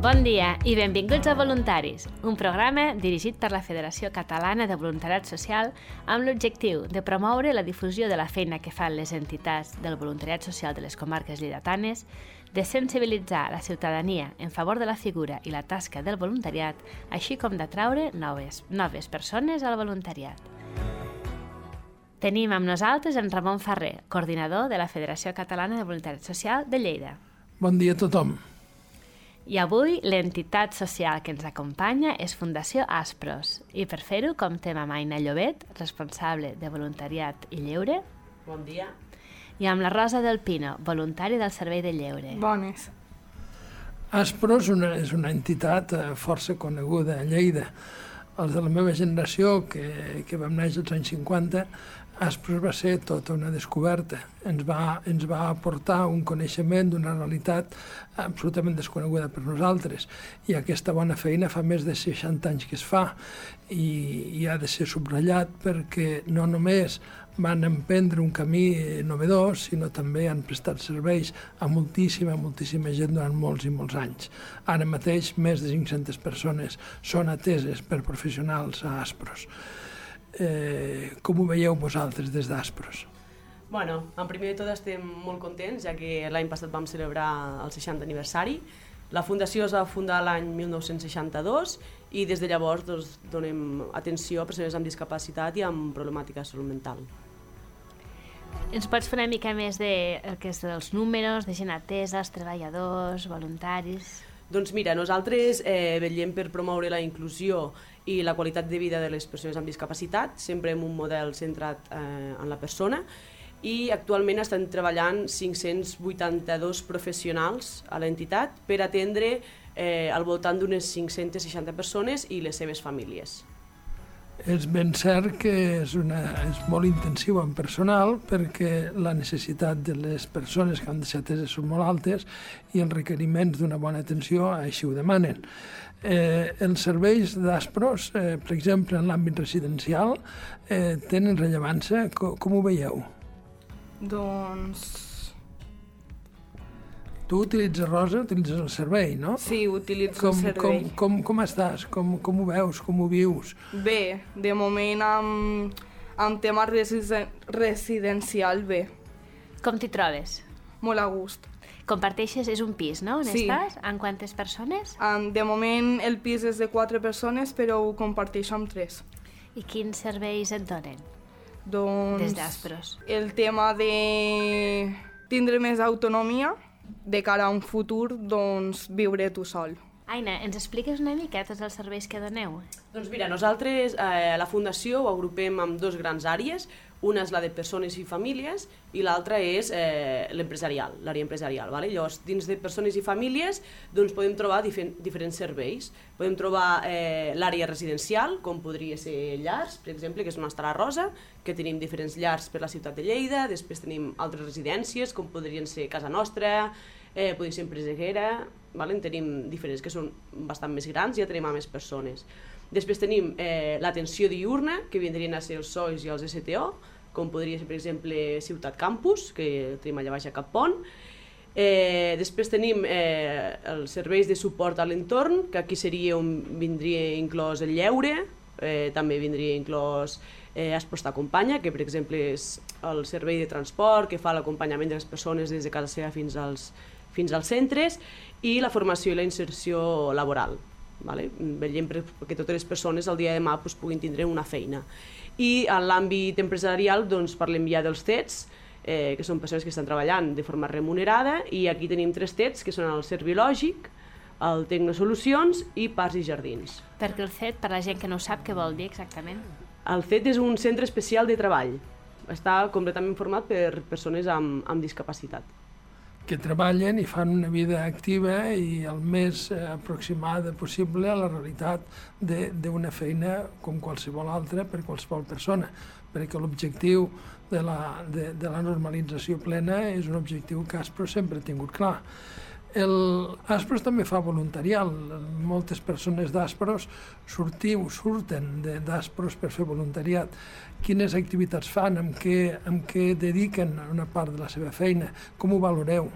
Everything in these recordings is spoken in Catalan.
Bon dia i benvinguts a Voluntaris, un programa dirigit per la Federació Catalana de Voluntariat Social amb l'objectiu de promoure la difusió de la feina que fan les entitats del voluntariat social de les comarques lleidatanes, de sensibilitzar la ciutadania en favor de la figura i la tasca del voluntariat, així com d'atraure noves, noves persones al voluntariat. Tenim amb nosaltres en Ramon Ferrer, coordinador de la Federació Catalana de Voluntariat Social de Lleida. Bon dia a tothom. I avui l'entitat social que ens acompanya és Fundació Aspros i per fer-ho comptem amb Aina Llobet, responsable de voluntariat i lleure. Bon dia. I amb la Rosa del Pino, voluntari del Servei de Lleure. Bones. Aspros una, és una entitat eh, força coneguda a Lleida. Els de la meva generació, que, que vam néixer als anys 50, Aspros va ser tota una descoberta. Ens va, ens va aportar un coneixement d'una realitat absolutament desconeguda per nosaltres. I aquesta bona feina fa més de 60 anys que es fa i, i ha de ser subratllat perquè no només van emprendre un camí novedós, sinó també han prestat serveis a moltíssima, moltíssima gent durant molts i molts anys. Ara mateix, més de 500 persones són ateses per professionals a Aspros eh, com ho veieu vosaltres des d'Aspros? Bueno, en primer de tot estem molt contents, ja que l'any passat vam celebrar el 60 aniversari. La fundació es va fundar l'any 1962 i des de llavors doncs, donem atenció a persones amb discapacitat i amb problemàtica salut mental. Ens pots fer una mica més de que és dels números, de gent atesa, els treballadors, voluntaris... Doncs mira, nosaltres eh, vetllem per promoure la inclusió i la qualitat de vida de les persones amb discapacitat, sempre amb un model centrat eh, en la persona, i actualment estan treballant 582 professionals a l'entitat per atendre eh, al voltant d'unes 560 persones i les seves famílies. És ben cert que és, una, és molt intensiu en personal perquè la necessitat de les persones que han de ser ateses són molt altes i els requeriments d'una bona atenció així ho demanen. Eh, els serveis d'Aspros, eh, per exemple, en l'àmbit residencial, eh, tenen rellevància. Com, com ho veieu? Doncs Tu utilitzes Rosa, utilitzes el servei, no? sí, utilitzo Com, el servei. com, com, com estàs? Com, com ho veus? Com ho vius? Bé, de moment amb, amb tema residen residencial bé, Com t'hi trobes? molt a gust. Comparteixes, és un pis, no? On Sí. estàs? En quantes persones? Um, de moment el pis és de quatre persones, però ho comparteixo amb tres. I quins serveis et donen Doncs des d'Aspros? el tema de tindre més autonomia de cara a un futur, doncs viure tu sol. Aina, ens expliques una mica tots els serveis que doneu? Doncs mira, nosaltres eh, la Fundació ho agrupem en dos grans àrees. Una és la de persones i famílies i l'altra és eh, l'empresarial, l'àrea empresarial. Vale? Llavors, dins de persones i famílies doncs, podem trobar difer diferents serveis. Podem trobar eh, l'àrea residencial, com podria ser llars, per exemple, que és una estarà rosa, que tenim diferents llars per la ciutat de Lleida, després tenim altres residències, com podrien ser Casa Nostra, eh, podria ser Empreseguera, vale? en tenim diferents que són bastant més grans, ja tenim a més persones. Després tenim eh, l'atenció diurna, que vindrien a ser els SOIs i els STO, com podria ser, per exemple, Ciutat Campus, que tenim allà baix a Cap Pont. Eh, després tenim eh, els serveis de suport a l'entorn, que aquí seria on vindria inclòs el lleure, eh, també vindria inclòs eh, Aspros t'acompanya, que per exemple és el servei de transport que fa l'acompanyament de les persones des de casa seva fins als, fins als centres i la formació i la inserció laboral. Vale? Vetllem perquè totes les persones el dia de demà doncs, puguin tindre una feina. I en l'àmbit empresarial doncs, parlem ja dels TETs, eh, que són persones que estan treballant de forma remunerada, i aquí tenim tres TETs, que són el Servilògic, el Tecnosolucions i Parcs i Jardins. Perquè el CET, per la gent que no sap, què vol dir exactament? El CET és un centre especial de treball. Està completament format per persones amb, amb discapacitat. Que treballen i fan una vida activa i el més eh, aproximada possible a la realitat d'una feina com qualsevol altra per qualsevol persona, perquè l'objectiu de, la, de, de la normalització plena és un objectiu que Aspro sempre ha tingut clar. El Aspros també fa voluntarial. Moltes persones d'Aspros sortiu, surten d'Aspros per fer voluntariat. Quines activitats fan, amb què, amb què dediquen una part de la seva feina, com ho valoreu?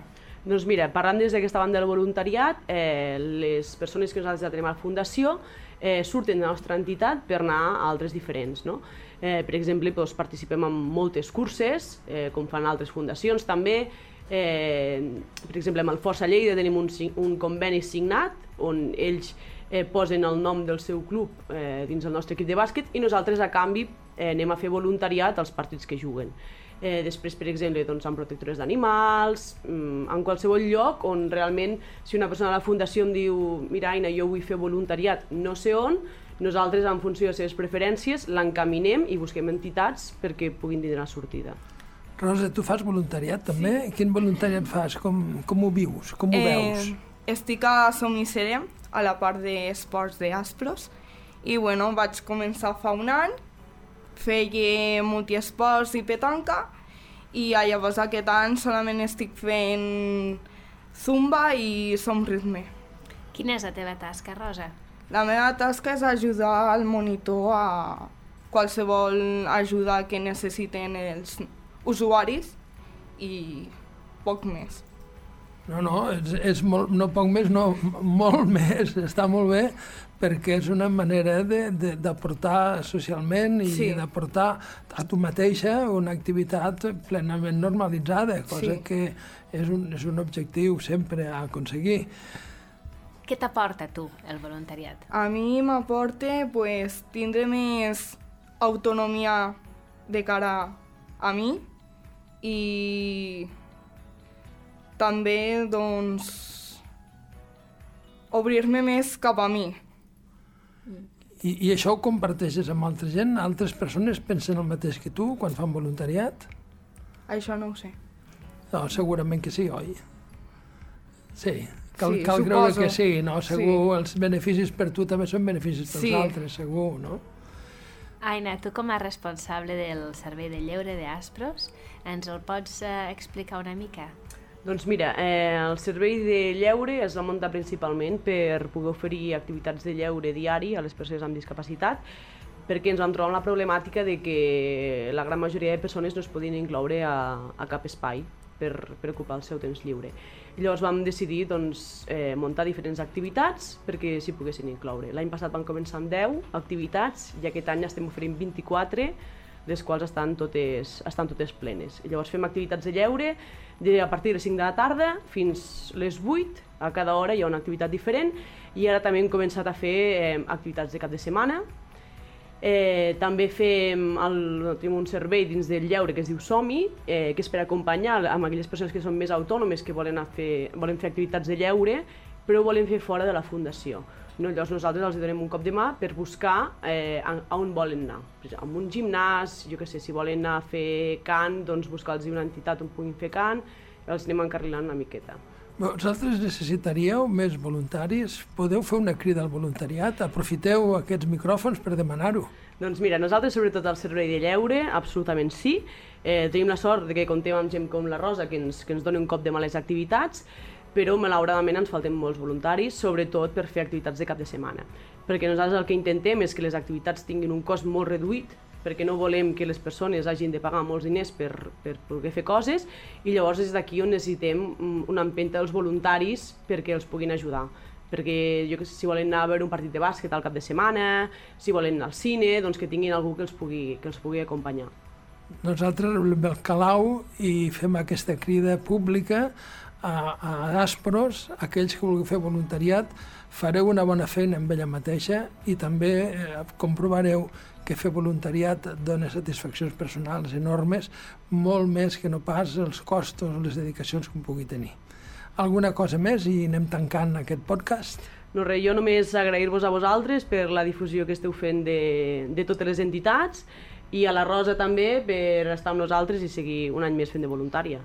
Doncs mira, parlant des d'aquesta banda del voluntariat, eh, les persones que nosaltres ja tenim a la Fundació eh, surten de la nostra entitat per anar a altres diferents. No? Eh, per exemple, doncs, participem en moltes curses, eh, com fan altres fundacions també. Eh, per exemple, amb el Força Lleida tenim un, un conveni signat on ells eh, posen el nom del seu club eh, dins el nostre equip de bàsquet i nosaltres a canvi eh, anem a fer voluntariat als partits que juguen. Eh, després, per exemple, doncs, amb protectores d'animals, mm, en qualsevol lloc on realment, si una persona a la fundació em diu mira, Aina, jo vull fer voluntariat no sé on, nosaltres, en funció de les seves preferències, l'encaminem i busquem entitats perquè puguin tindre la sortida. Rosa, tu fas voluntariat també? Sí. Quin voluntariat fas? Com, com ho vius? Com ho eh, veus? Estic a Somissere, a la part d'esports d'Aspros, i bueno, vaig començar fa un any feia multiesports i petanca i llavors aquest any solament estic fent zumba i somritme. Quina és la teva tasca, Rosa? La meva tasca és ajudar al monitor a qualsevol ajuda que necessiten els usuaris i poc més. No, no, és, és molt, no poc més, no, molt més, està molt bé, perquè és una manera d'aportar socialment i sí. d'aportar a tu mateixa una activitat plenament normalitzada, cosa sí. que és un, és un objectiu sempre a aconseguir. Què t'aporta tu el voluntariat? A mi m'aporta pues, tindre més autonomia de cara a mi i també doncs obrir-me més cap a mi. I, I això ho comparteixes amb altra gent? Altres persones pensen el mateix que tu quan fan voluntariat? Això no ho sé. No, segurament que sí, oi? Sí, cal, sí, cal creure que sí, no? Segur, sí. els beneficis per tu també són beneficis pels sí. altres, segur, no? Aina, tu com a responsable del servei de lleure d'Aspros, ens el pots eh, explicar una mica? Doncs mira, eh, el servei de lleure es va muntar principalment per poder oferir activitats de lleure diari a les persones amb discapacitat, perquè ens vam trobar amb la problemàtica de que la gran majoria de persones no es podien incloure a, a cap espai per, per ocupar el seu temps lliure. Llavors vam decidir doncs, eh, muntar diferents activitats perquè s'hi poguessin incloure. L'any passat vam començar amb 10 activitats i aquest any estem oferint 24 les quals estan totes, estan totes plenes. Llavors fem activitats de lleure de, a partir de les 5 de la tarda fins les 8, a cada hora hi ha una activitat diferent i ara també hem començat a fer eh, activitats de cap de setmana. Eh, també fem el, tenim un servei dins del lleure que es diu Somi, eh, que és per acompanyar amb aquelles persones que són més autònomes que volen, fer, volen fer activitats de lleure però ho volen fer fora de la fundació. No, llavors nosaltres els donem un cop de mà per buscar eh, a, a on volen anar. En un gimnàs, jo què sé, si volen anar a fer cant, doncs buscar-los una entitat on puguin fer cant, els anem encarrilant una miqueta. Vosaltres necessitaríeu més voluntaris? Podeu fer una crida al voluntariat? Aprofiteu aquests micròfons per demanar-ho. Doncs mira, nosaltres sobretot al servei de lleure, absolutament sí. Eh, tenim la sort de que contem amb gent com la Rosa que ens, que ens doni un cop de mà les activitats però malauradament ens falten molts voluntaris, sobretot per fer activitats de cap de setmana. Perquè nosaltres el que intentem és que les activitats tinguin un cost molt reduït, perquè no volem que les persones hagin de pagar molts diners per, per poder fer coses, i llavors és d'aquí on necessitem mm, una empenta dels voluntaris perquè els puguin ajudar perquè jo que sé, si volen anar a veure un partit de bàsquet al cap de setmana, si volen anar al cine, doncs que tinguin algú que els pugui, que els pugui acompanyar. Nosaltres el Calau i fem aquesta crida pública a, a Aspros, aquells que vulgueu fer voluntariat, fareu una bona feina amb ella mateixa i també eh, comprovareu que fer voluntariat dona satisfaccions personals enormes, molt més que no pas els costos o les dedicacions que pugui tenir. Alguna cosa més i anem tancant aquest podcast? No res, jo només agrair-vos a vosaltres per la difusió que esteu fent de, de totes les entitats i a la Rosa també per estar amb nosaltres i seguir un any més fent de voluntària.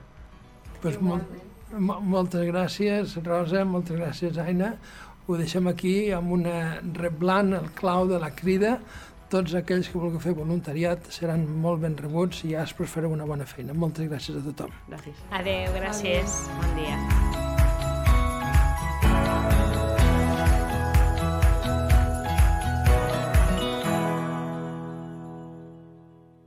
Pues molt, moltes gràcies, Rosa, moltes gràcies, Aina. Ho deixem aquí amb una reblant, el clau de la crida. Tots aquells que vulguin fer voluntariat seran molt ben rebuts i ja es fareu una bona feina. Moltes gràcies a tothom. Gràcies. Adéu, gràcies. Bon dia.